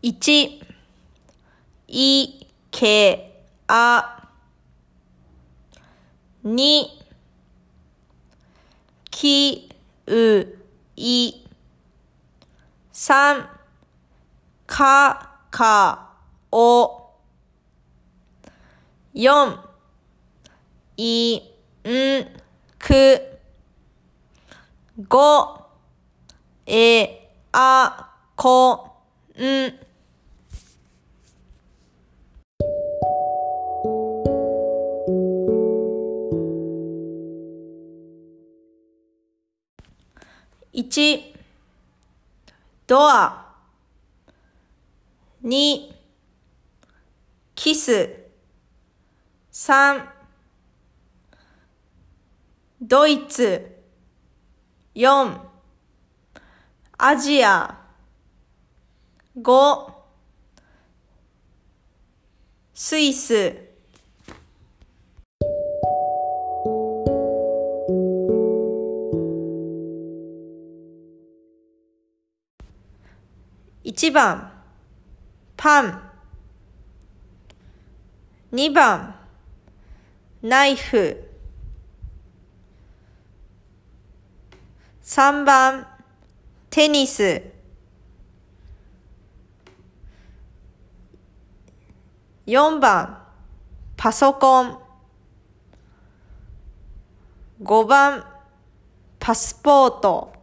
1、い、け、あ。2、き、う、い。3、か、か、お。4、い、ん、く。5、え、あ、こ、ん。1ドア。2キス。3ドイツ。4アジア。5スイス。1番パン。2番ナイフ。3番テニス。4番パソコン。5番パスポート。